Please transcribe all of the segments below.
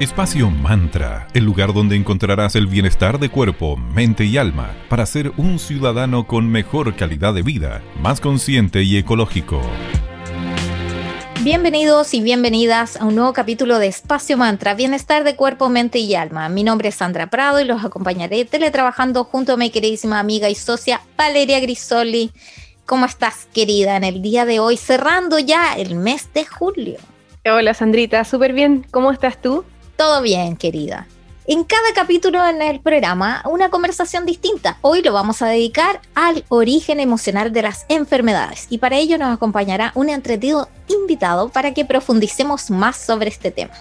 Espacio Mantra, el lugar donde encontrarás el bienestar de cuerpo, mente y alma para ser un ciudadano con mejor calidad de vida, más consciente y ecológico. Bienvenidos y bienvenidas a un nuevo capítulo de Espacio Mantra, Bienestar de Cuerpo, Mente y Alma. Mi nombre es Sandra Prado y los acompañaré teletrabajando junto a mi queridísima amiga y socia Valeria Grisoli. ¿Cómo estás, querida, en el día de hoy, cerrando ya el mes de julio? Hola, Sandrita, súper bien. ¿Cómo estás tú? Todo bien, querida. En cada capítulo en el programa, una conversación distinta. Hoy lo vamos a dedicar al origen emocional de las enfermedades y para ello nos acompañará un entretenido invitado para que profundicemos más sobre este tema.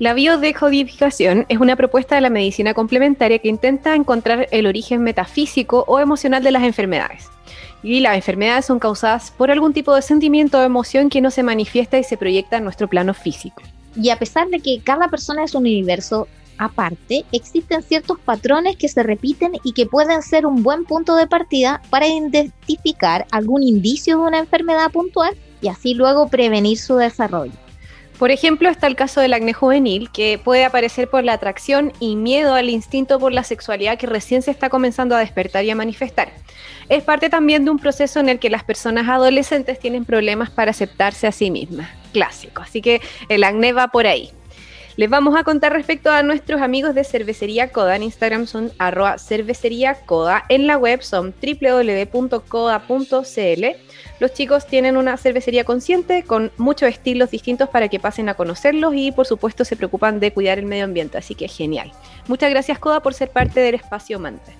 La biodecodificación es una propuesta de la medicina complementaria que intenta encontrar el origen metafísico o emocional de las enfermedades. Y las enfermedades son causadas por algún tipo de sentimiento o emoción que no se manifiesta y se proyecta en nuestro plano físico. Y a pesar de que cada persona es un universo aparte, existen ciertos patrones que se repiten y que pueden ser un buen punto de partida para identificar algún indicio de una enfermedad puntual y así luego prevenir su desarrollo. Por ejemplo, está el caso del acné juvenil, que puede aparecer por la atracción y miedo al instinto por la sexualidad que recién se está comenzando a despertar y a manifestar. Es parte también de un proceso en el que las personas adolescentes tienen problemas para aceptarse a sí mismas. Clásico. Así que el acné va por ahí. Les vamos a contar respecto a nuestros amigos de Cervecería Coda. En Instagram son arroba. En la web son www.coda.cl. Los chicos tienen una cervecería consciente con muchos estilos distintos para que pasen a conocerlos y por supuesto se preocupan de cuidar el medio ambiente, así que genial. Muchas gracias Coda por ser parte del espacio Mante.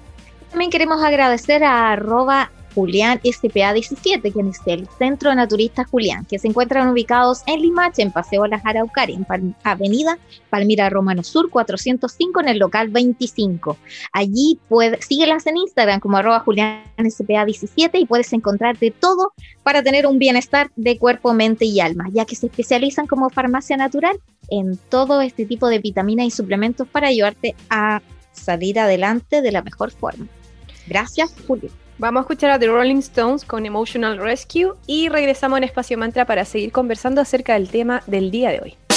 También queremos agradecer a arroba Julián SPA 17, que es el Centro Naturista Julián, que se encuentran ubicados en Limache, en Paseo Las Araucarias, en Avenida Palmira Romano Sur 405, en el local 25. Allí puedes, síguelas en Instagram como arroba Julián SPA 17 y puedes encontrar de todo para tener un bienestar de cuerpo, mente y alma, ya que se especializan como farmacia natural en todo este tipo de vitaminas y suplementos para ayudarte a salir adelante de la mejor forma. Gracias, Julio. Vamos a escuchar a The Rolling Stones con Emotional Rescue y regresamos en Espacio Mantra para seguir conversando acerca del tema del día de hoy.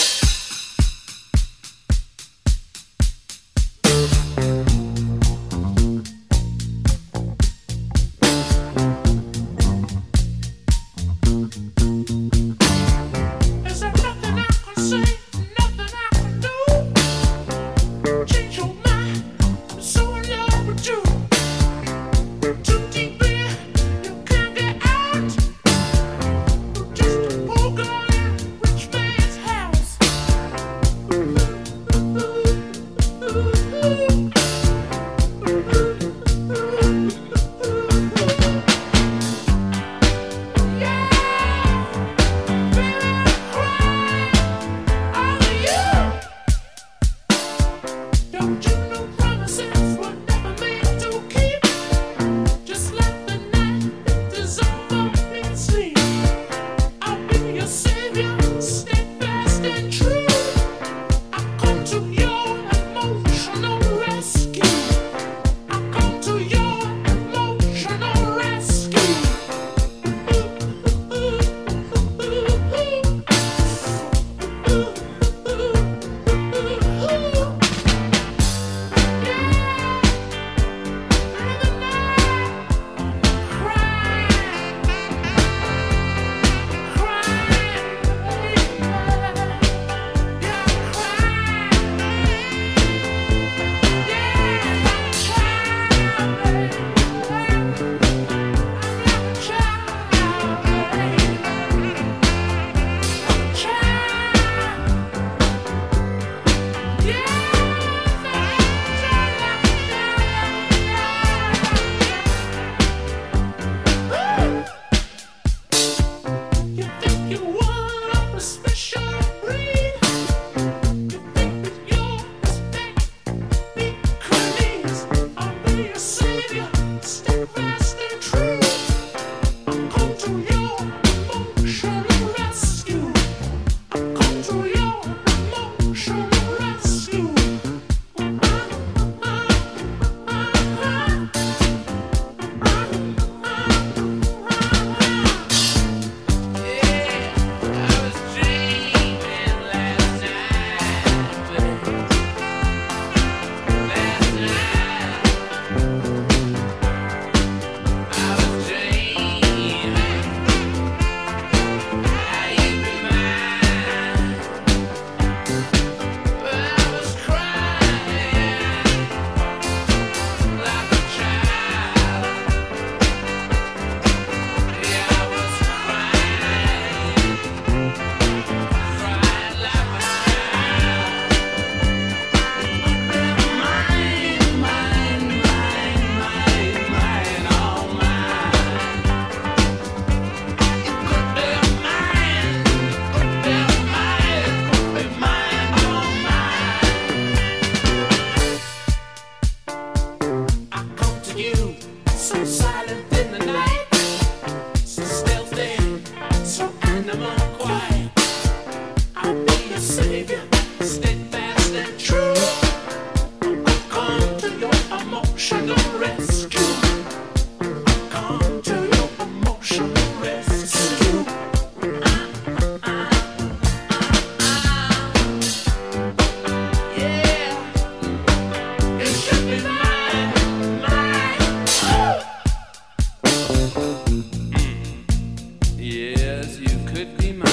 Ya de vuelta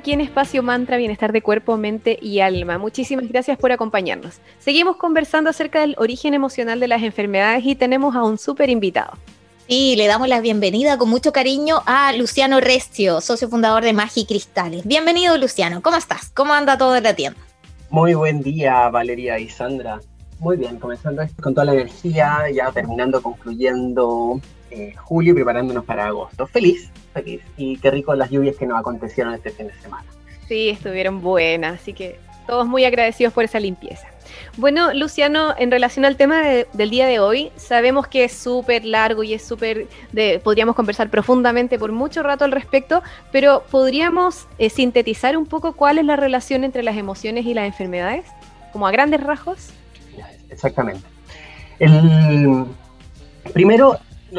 aquí en Espacio Mantra, Bienestar de Cuerpo, Mente y Alma. Muchísimas gracias por acompañarnos. Seguimos conversando acerca del origen emocional de las enfermedades y tenemos a un súper invitado. Sí, le damos la bienvenida con mucho cariño a Luciano Rescio, socio fundador de Magi Cristales. Bienvenido, Luciano. ¿Cómo estás? ¿Cómo anda todo en la tienda? Muy buen día, Valeria y Sandra. Muy bien, comenzando con toda la energía, ya terminando, concluyendo eh, julio y preparándonos para agosto. Feliz, feliz. Y qué rico las lluvias que nos acontecieron este fin de semana. Sí, estuvieron buenas, así que todos muy agradecidos por esa limpieza. Bueno, Luciano, en relación al tema del día de hoy, sabemos que es súper largo y es súper, podríamos conversar profundamente por mucho rato al respecto, pero ¿podríamos eh, sintetizar un poco cuál es la relación entre las emociones y las enfermedades? Como a grandes rasgos. Exactamente. El, primero,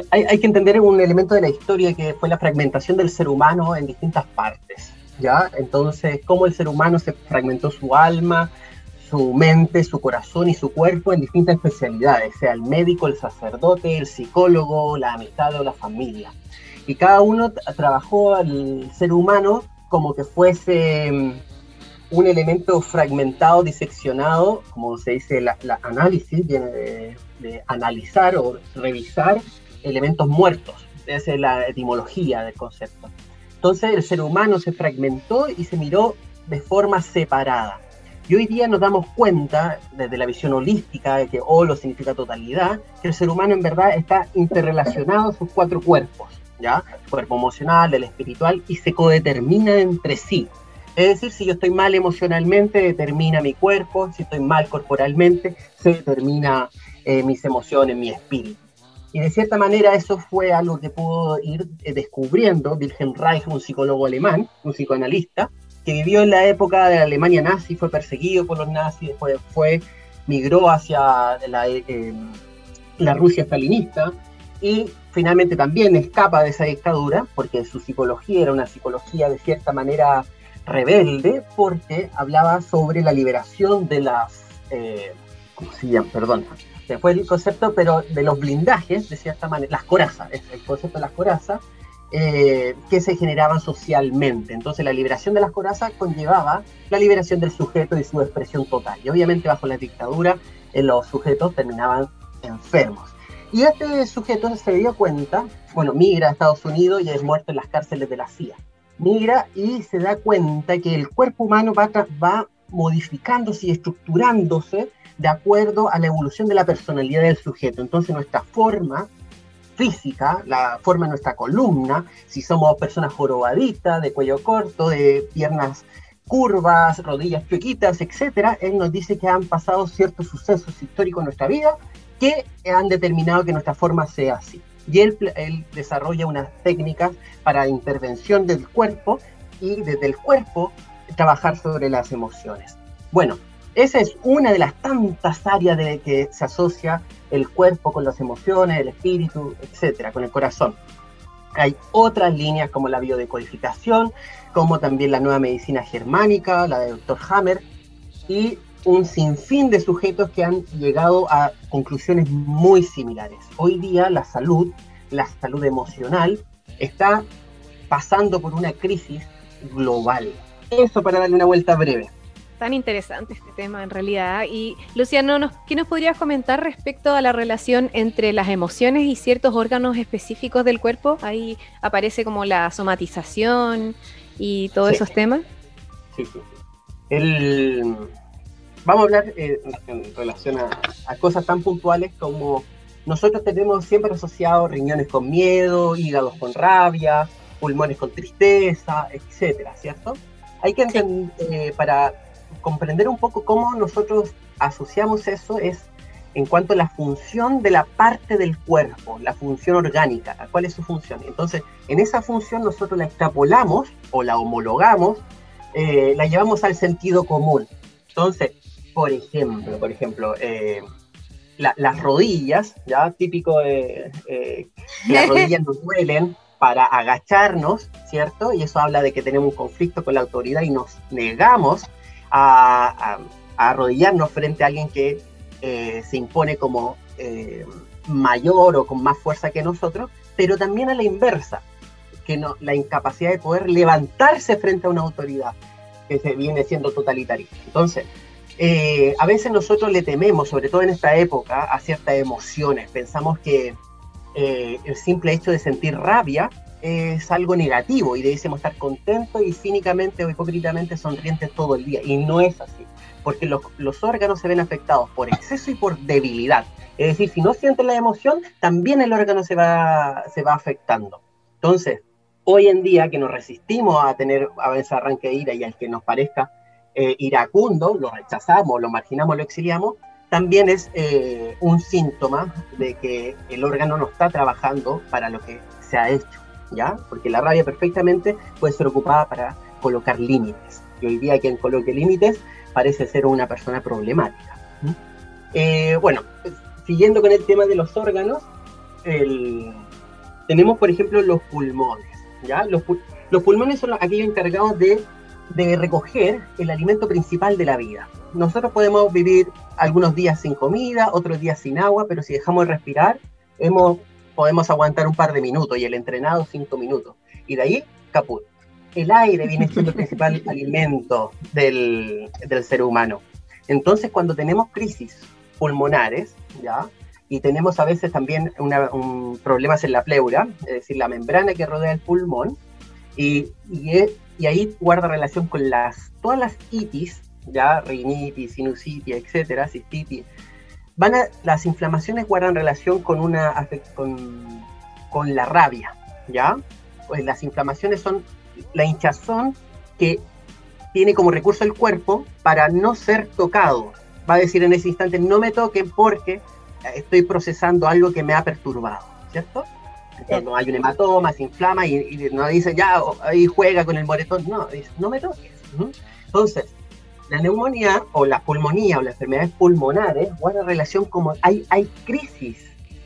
hay, que entender un elemento de la historia que fue la fragmentación del ser humano en distintas partes, ¿ya? Entonces, cómo el ser humano se fragmentó su alma, su mente, su corazón y su cuerpo en distintas especialidades, sea el médico, el sacerdote, el psicólogo, la amistad o la familia. Y cada uno trabajó al ser humano como que fuese mm, un elemento fragmentado, diseccionado, como se dice, la, análisis viene de, de, analizar o revisar elementos muertos. Esa es la etimología del concepto. Entonces el ser humano se fragmentó y se miró de forma separada. Y hoy día nos damos cuenta, desde la visión holística, de que holo significa totalidad, que el ser humano en verdad está interrelacionado a sus cuatro cuerpos, ¿ya? El cuerpo emocional, el espiritual, y se codetermina entre sí. Es decir, si yo estoy mal emocionalmente, determina mi cuerpo, si estoy mal corporalmente, se determina eh, mis emociones, mi espíritu. Y de cierta manera eso fue algo que pudo ir eh, descubriendo Wilhelm Reich, un psicólogo alemán, un psicoanalista, que vivió en la época de la Alemania nazi, fue perseguido por los nazis, después fue, migró hacia la, eh, la Rusia stalinista y finalmente también escapa de esa dictadura porque su psicología era una psicología de cierta manera rebelde porque hablaba sobre la liberación de las, eh, ¿cómo se llama? Perdón, fue el concepto, pero de los blindajes, de cierta manera, las corazas, el concepto de las corazas, eh, que se generaban socialmente. Entonces la liberación de las corazas conllevaba la liberación del sujeto y su expresión total. Y obviamente bajo la dictadura eh, los sujetos terminaban enfermos. Y este sujeto se dio cuenta, bueno, migra a Estados Unidos y es muerto en las cárceles de la CIA. Migra y se da cuenta que el cuerpo humano va, va modificándose y estructurándose de acuerdo a la evolución de la personalidad del sujeto. Entonces nuestra forma física, la forma de nuestra columna, si somos personas jorobaditas, de cuello corto, de piernas curvas, rodillas chuequitas, etcétera, él nos dice que han pasado ciertos sucesos históricos en nuestra vida que han determinado que nuestra forma sea así. Y él desarrolla unas técnicas para intervención del cuerpo y desde el cuerpo trabajar sobre las emociones. Bueno, esa es una de las tantas áreas de que se asocia el cuerpo con las emociones, el espíritu, etcétera, con el corazón. Hay otras líneas como la biodecodificación, como también la nueva medicina germánica, la de Dr. Hammer, y un sinfín de sujetos que han llegado a conclusiones muy similares. Hoy día la salud, la salud emocional, está pasando por una crisis global. Eso para darle una vuelta breve. Tan interesante este tema en realidad. Y Luciano, ¿qué nos podrías comentar respecto a la relación entre las emociones y ciertos órganos específicos del cuerpo? Ahí aparece como la somatización y todos esos temas. Sí, sí, sí. Vamos a hablar eh, en relación a, cosas tan puntuales como nosotros tenemos siempre asociado riñones con miedo, hígados con rabia, pulmones con tristeza, etcétera, ¿cierto? Hay que entender, eh, para comprender un poco cómo nosotros asociamos eso es en cuanto a la función de la parte del cuerpo, la función orgánica, cuál es su función. Entonces, en esa función nosotros la extrapolamos o la homologamos, eh, la llevamos al sentido común. Entonces, por ejemplo, por ejemplo, eh, las rodillas, ya típico de eh, las rodillas nos duelen para agacharnos, ¿cierto? Y eso habla de que tenemos un conflicto con la autoridad y nos negamos a, arrodillarnos frente a alguien que eh, se impone como eh, mayor o con más fuerza que nosotros, pero también a la inversa, que no, la incapacidad de poder levantarse frente a una autoridad que se viene siendo totalitaria. Entonces, eh, a veces nosotros le tememos, sobre todo en esta época, a ciertas emociones. Pensamos que el simple hecho de sentir rabia es algo negativo y debemos estar contentos y cínicamente o hipócritamente sonrientes todo el día. Y no es así, porque los, los, órganos se ven afectados por exceso y por debilidad. Es decir, si no sienten la emoción, también el órgano se va, se va afectando. Entonces, hoy en día que nos resistimos a tener a veces arranque de ira y al que nos parezca eh, iracundo, lo rechazamos, lo marginamos, lo exiliamos, también es eh, un síntoma de que el órgano no está trabajando para lo que se ha hecho. ¿Ya? Porque la rabia perfectamente puede ser ocupada para colocar límites. Y hoy día quien coloque límites parece ser una persona problemática. Eh, bueno, siguiendo con el tema de los órganos, tenemos por ejemplo los pulmones, ¿ya? Los, pulmones son aquellos encargados de, de recoger el alimento principal de la vida. Nosotros podemos vivir algunos días sin comida, otros días sin agua, pero si dejamos de respirar, hemos podemos aguantar un par de minutos y el entrenado cinco minutos. Y de ahí, caput. El aire viene siendo el principal alimento del, del, ser humano. Entonces, cuando tenemos crisis pulmonares, ¿ya? Y tenemos a veces también una, un, problemas en la pleura, es decir, la membrana que rodea el pulmón, y, y, y ahí guarda relación con las, todas las itis, ya, rinitis, sinusitis, etcétera, cistitis, van las inflamaciones guardan relación con, una, con, con la rabia, ¿ya? Pues las inflamaciones son la hinchazón que tiene como recurso el cuerpo para no ser tocado. Va a decir en ese instante, no me toquen porque estoy procesando algo que me ha perturbado, ¿cierto? Entonces, no hay un hematoma, se inflama y, no dice, ya, ahí juega con el moretón. No, dice, no me toques. Entonces, la neumonía o la pulmonía o las enfermedades pulmonares guardan relación como hay, hay crisis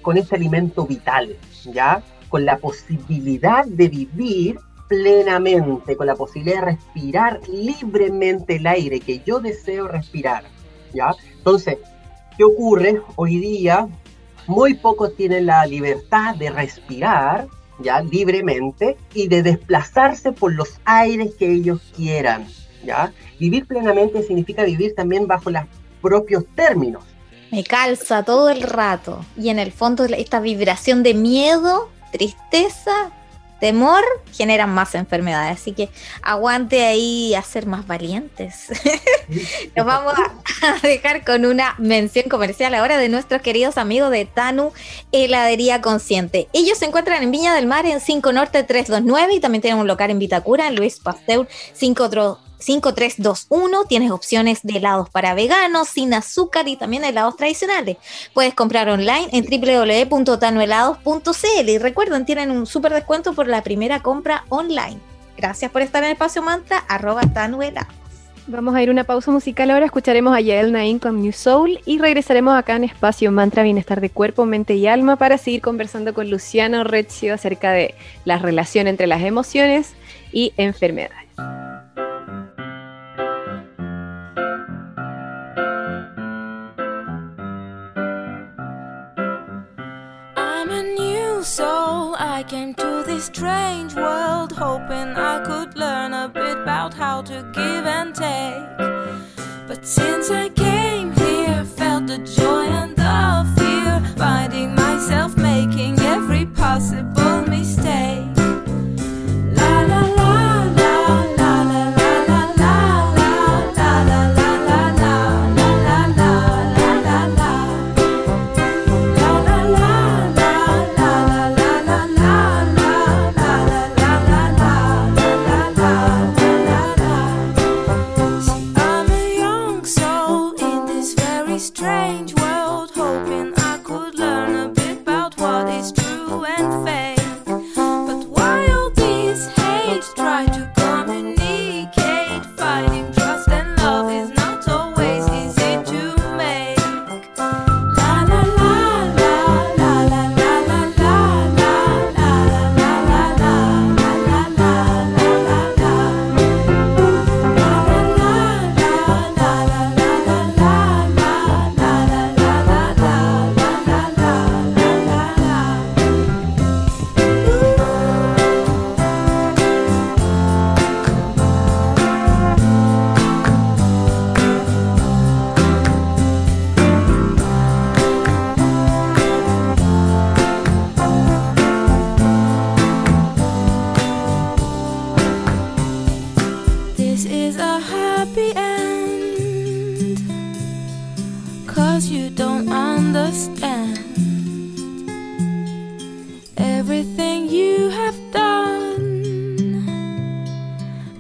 con ese alimento vital, ¿ya? Con la posibilidad de vivir plenamente, con la posibilidad de respirar libremente el aire que yo deseo respirar, ¿ya? Entonces, ¿qué ocurre? Hoy día muy pocos tienen la libertad de respirar, ¿ya? Libremente y de desplazarse por los aires que ellos quieran, ¿ya? Vivir plenamente significa vivir también bajo los propios términos. Me calza todo el rato y en el fondo esta vibración de miedo, tristeza, temor generan más enfermedades. Así que aguante ahí a ser más valientes. Nos vamos a dejar con una mención comercial ahora de nuestros queridos amigos de Tanu Heladería Consciente. Ellos se encuentran en Viña del Mar en 5 Norte 329 y también tienen un local en Vitacura en Luis Pasteur 5 5321. Tienes opciones de helados para veganos, sin azúcar y también helados tradicionales. Puedes comprar online en www.tanuhelados.cl y recuerden, tienen un súper descuento por la primera compra online. Gracias por estar en Espacio Mantra, arroba tanuhelados. Vamos a ir una pausa musical ahora, escucharemos a Yael Nain con New Soul y regresaremos acá en Espacio Mantra Bienestar de Cuerpo, Mente y Alma para seguir conversando con Luciano Rezio acerca de la relación entre las emociones y enfermedades. Strange world hoping I could learn a bit about how to give and take. But since I came cause you don't understand everything you have done.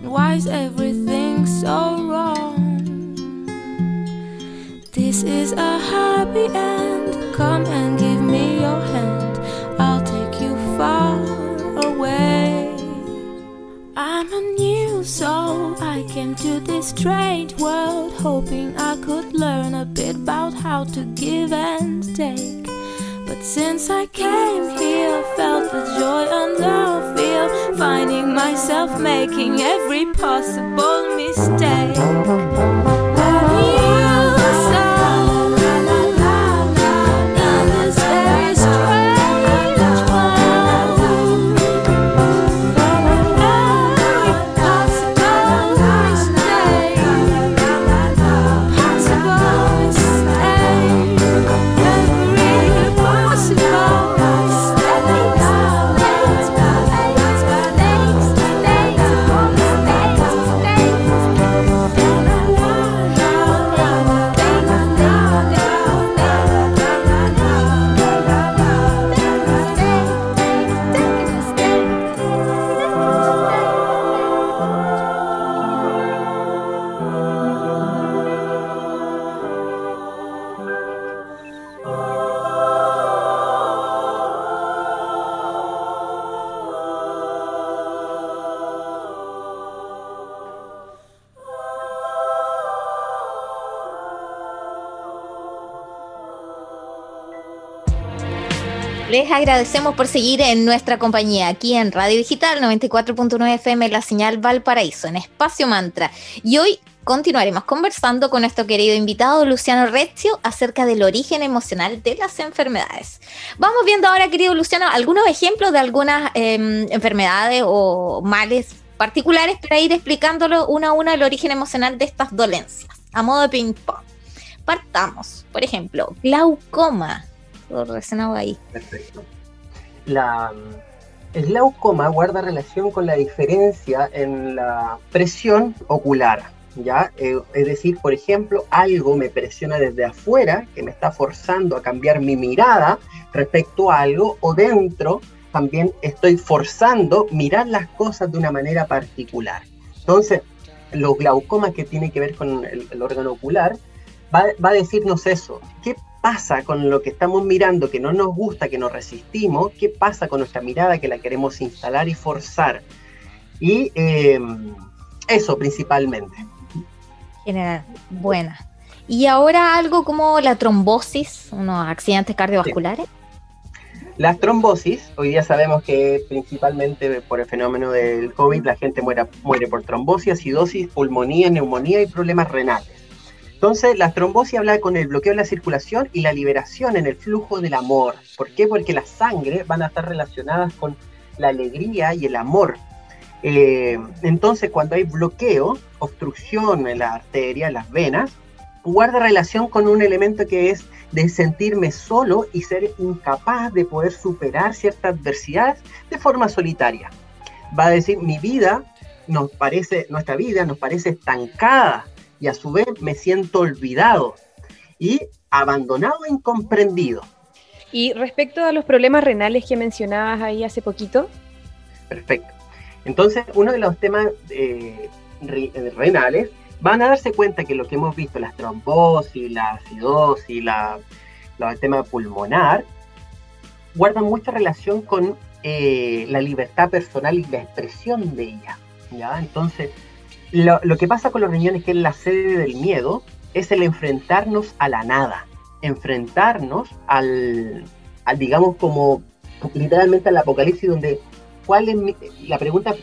Why is everything so wrong? This is a happy end. Come and give me your hand. I'll take you far away. I'm a new soul. I came to this strange world hoping I could learn about how to give and take. But since I came here, I felt the joy and the fear, finding myself making every possible mistake. Les agradecemos por seguir en nuestra compañía aquí en Radio Digital 94.9 FM, la señal Valparaíso, en Espacio Mantra. Y hoy continuaremos conversando con nuestro querido invitado Luciano Rezio acerca del origen emocional de las enfermedades. Vamos viendo ahora, querido Luciano, algunos ejemplos de algunas em, enfermedades o males particulares para ir explicándolo una a una el origen emocional de estas dolencias, a modo de ping-pong. Partamos, por ejemplo, glaucoma relacionado ahí. Perfecto. La, el glaucoma guarda relación con la diferencia en la presión ocular. ¿ya? Eh, es decir, por ejemplo, algo me presiona desde afuera, que me está forzando a cambiar mi mirada respecto a algo, o dentro también estoy forzando mirar las cosas de una manera particular. Entonces, los glaucomas que tienen que ver con el, órgano ocular, va, va, a decirnos eso. ¿Qué pasa con lo que estamos mirando que no nos gusta, que nos resistimos? ¿Qué pasa con nuestra mirada que la queremos instalar y forzar? Y eh, eso principalmente. General, buena. Y ahora algo como la trombosis, unos accidentes cardiovasculares. Las trombosis, hoy día sabemos que principalmente por el fenómeno del COVID la gente muere por trombosis, acidosis, pulmonía, neumonía y problemas renales. Entonces, la trombosis habla con el bloqueo de la circulación y la liberación en el flujo del amor. ¿Por qué? Porque las sangre van a estar relacionadas con la alegría y el amor. Eh, entonces, cuando hay bloqueo, obstrucción en la arteria, en las venas, guarda relación con un elemento que es de sentirme solo y ser incapaz de poder superar ciertas adversidades de forma solitaria. Va a decir, mi vida nos parece, nuestra vida nos parece estancada y a su vez me siento olvidado y abandonado e incomprendido. Y respecto a los problemas renales que mencionabas ahí hace poquito. Perfecto. Entonces, uno de los temas eh, renales van a darse cuenta que lo que hemos visto, las trombosis, la acidosis, la, el tema pulmonar, guardan mucha relación con eh, la libertad personal y la expresión de ella. ¿ya? Entonces, lo, que pasa con los riñones, que es la sede del miedo, es el enfrentarnos a la nada, enfrentarnos al, al digamos, como literalmente al apocalipsis, donde ¿cuál es la pregunta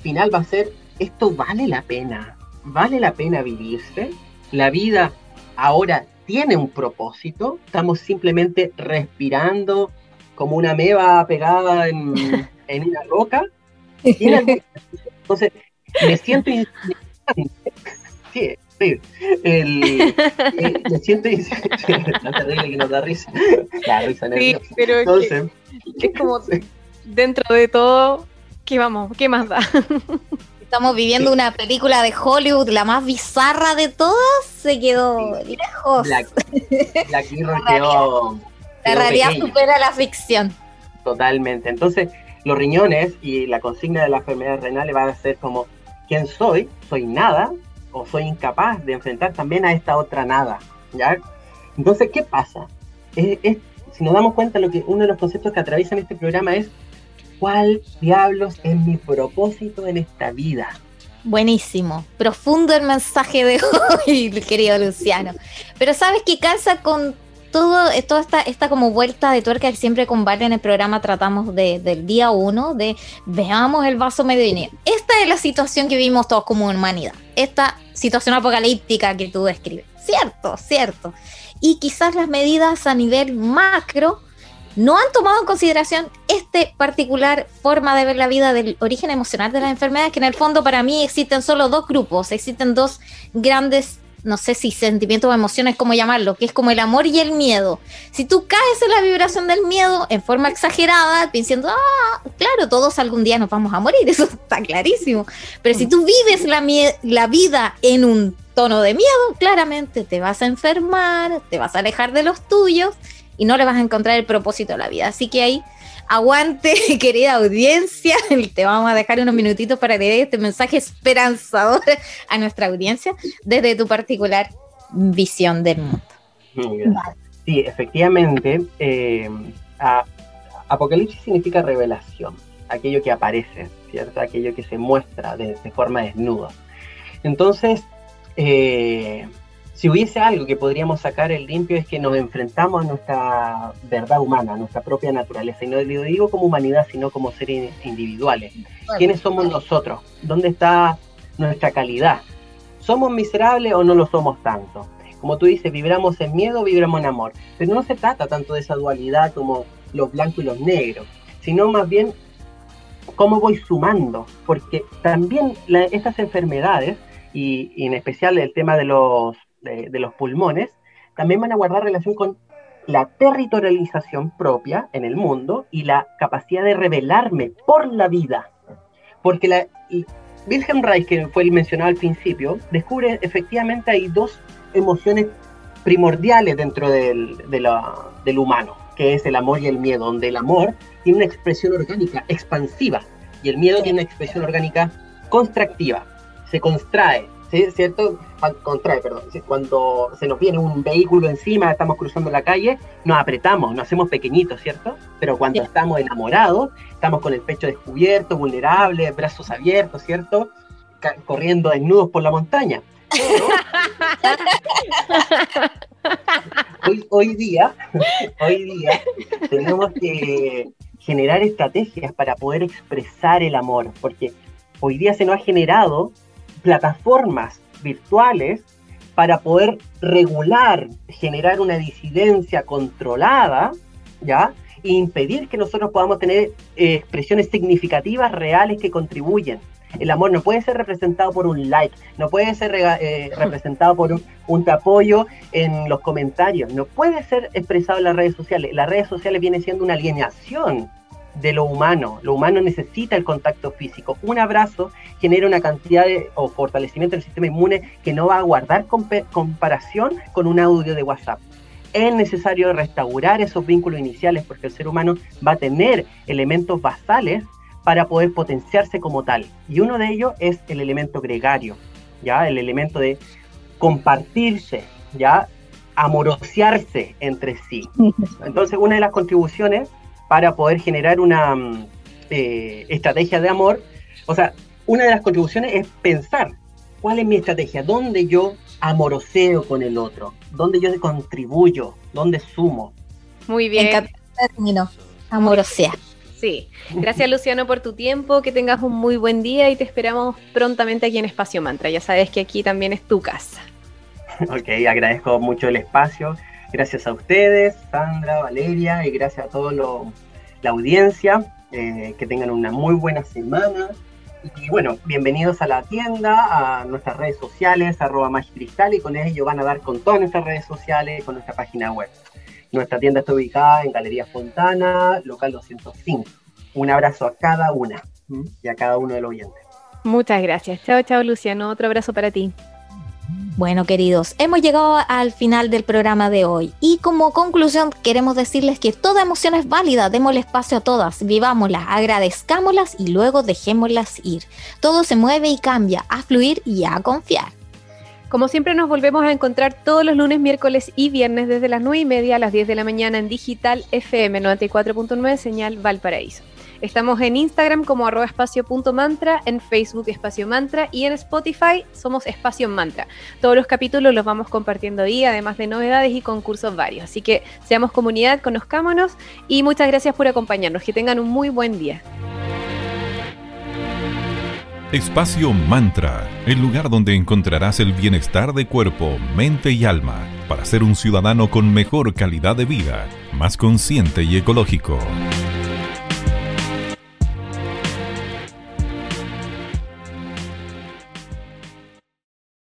final va a ser, ¿esto vale la pena? vale la pena vivirse, la vida ahora tiene un propósito, estamos simplemente respirando como una meba pegada en, una roca. Entonces, me siento Sí, sí. El, me siento no terrible que nos da risa. La risa sí, pero Entonces, es como dentro de todo, ¿qué vamos? ¿Qué más da? Estamos viviendo una película de Hollywood, la más bizarra de todas, se quedó lejos. Black, Mirror quedó, La realidad supera la ficción. Totalmente. Entonces, los riñones y la consigna de la enfermedad renal va a ser como, ¿quién soy? ¿Soy nada? ¿O soy incapaz de enfrentar también a esta otra nada? ¿Ya? Entonces, ¿qué pasa? si nos damos cuenta, lo que uno de los conceptos que atraviesan este programa es ¿Cuál diablos es mi propósito en esta vida? Buenísimo, profundo el mensaje de hoy, querido Luciano. Pero sabes que calza con todo, toda esta, esta como vuelta de tuerca que siempre con Vale en el programa tratamos de, del día uno, de veamos el vaso medio lleno. Esta es la situación que vivimos todos como humanidad, esta situación apocalíptica que tú describes. Cierto, cierto. Y quizás las medidas a nivel macro no han tomado en consideración este particular forma de ver la vida del origen emocional de las enfermedades, que en el fondo para mí existen solo dos grupos, existen dos grandes, no sé si sentimientos o emociones, como llamarlo, que es como el amor y el miedo. Si tú caes en la vibración del miedo en forma exagerada, pensando, ah, claro, todos algún día nos vamos a morir, eso está clarísimo. Pero si tú vives la, la vida en un tono de miedo, claramente te vas a enfermar, te vas a alejar de los tuyos y no le vas a encontrar el propósito de la vida. Así que ahí, aguante, querida audiencia, te vamos a dejar unos minutitos para leer este mensaje esperanzador a nuestra audiencia desde tu particular visión del mundo. Sí, efectivamente, eh, Apocalipsis significa revelación, aquello que aparece, ¿cierto? Aquello que se muestra de, de forma desnuda. Entonces, eh, si hubiese algo que podríamos sacar el limpio es que nos enfrentamos a nuestra verdad humana, a nuestra propia naturaleza. Y no lo digo como humanidad, sino como seres individuales. ¿Quiénes somos nosotros? ¿Dónde está nuestra calidad? ¿Somos miserables o no lo somos tanto? Como tú dices, vibramos en miedo, vibramos en amor. Pero no se trata tanto de esa dualidad como los blancos y los negros, sino más bien cómo voy sumando. Porque también estas enfermedades, y en especial el tema de los de, los pulmones, también van a guardar relación con la territorialización propia en el mundo y la capacidad de revelarme por la vida. Porque la, Wilhelm Reich, que fue el mencionado al principio, descubre efectivamente hay dos emociones primordiales dentro del, del humano, que es el amor y el miedo, donde el amor tiene una expresión orgánica expansiva y el miedo tiene una expresión orgánica contractiva, se contrae, ¿cierto? Contrae, perdón. Cuando se nos viene un vehículo encima, estamos cruzando la calle, nos apretamos, nos hacemos pequeñitos, ¿cierto? Pero cuando estamos enamorados, estamos con el pecho descubierto, vulnerables, brazos abiertos, ¿cierto? corriendo desnudos por la montaña. hoy, hoy día, hoy día tenemos que generar estrategias para poder expresar el amor, porque hoy día se nos ha generado plataformas virtuales para poder regular, generar una disidencia controlada, ¿ya? E impedir que nosotros podamos tener eh, expresiones significativas, reales, que contribuyen. El amor no puede ser representado por un like, no puede ser eh, representado por un, un, apoyo en los comentarios, no puede ser expresado en las redes sociales. Las redes sociales vienen siendo una alienación de lo humano. Lo humano necesita el contacto físico. Un abrazo genera una cantidad de, o fortalecimiento del sistema inmune que no va a guardar comparación con un audio de WhatsApp. Es necesario restaurar esos vínculos iniciales porque el ser humano va a tener elementos basales para poder potenciarse como tal. Y uno de ellos es el elemento gregario, ¿ya? El elemento de compartirse, ¿ya? Amorosearse entre sí. Entonces, una de las contribuciones para poder generar una mm, eh, estrategia de amor. O sea, una de las contribuciones es pensar cuál es mi estrategia, dónde yo amoroseo con el otro, dónde yo contribuyo, dónde sumo. Muy bien. En término, amorosea. Sí, gracias Luciano por tu tiempo, que tengas un muy buen día y te esperamos prontamente aquí en Espacio Mantra. Ya sabes que aquí también es tu casa. Ok, agradezco mucho el espacio Gracias a ustedes, Sandra, Valeria, y gracias a toda la audiencia. Eh, que tengan una muy buena semana. Y bueno, bienvenidos a la tienda, a nuestras redes sociales, arroba magicristal, y con ello van a dar con todas nuestras redes sociales, con nuestra página web. Nuestra tienda está ubicada en Galería Fontana, local 205. Un abrazo a cada una y a cada uno de los oyentes. Muchas gracias. Chao, chao, Luciano. Otro abrazo para ti. Bueno, queridos, hemos llegado al final del programa de hoy y como conclusión queremos decirles que toda emoción es válida, démosle espacio a todas, vivámoslas, agradezcámoslas y luego dejémoslas ir. Todo se mueve y cambia, a fluir y a confiar. Como siempre nos volvemos a encontrar todos los lunes, miércoles y viernes desde las 9 y media a las 10 de la mañana en Digital FM 94.9 Señal Valparaíso. Estamos en Instagram como arroba espacio.mantra, en Facebook espacio mantra y en Spotify somos espacio mantra. Todos los capítulos los vamos compartiendo ahí, además de novedades y concursos varios. Así que seamos comunidad, conozcámonos y muchas gracias por acompañarnos. Que tengan un muy buen día. Espacio Mantra, el lugar donde encontrarás el bienestar de cuerpo, mente y alma para ser un ciudadano con mejor calidad de vida, más consciente y ecológico.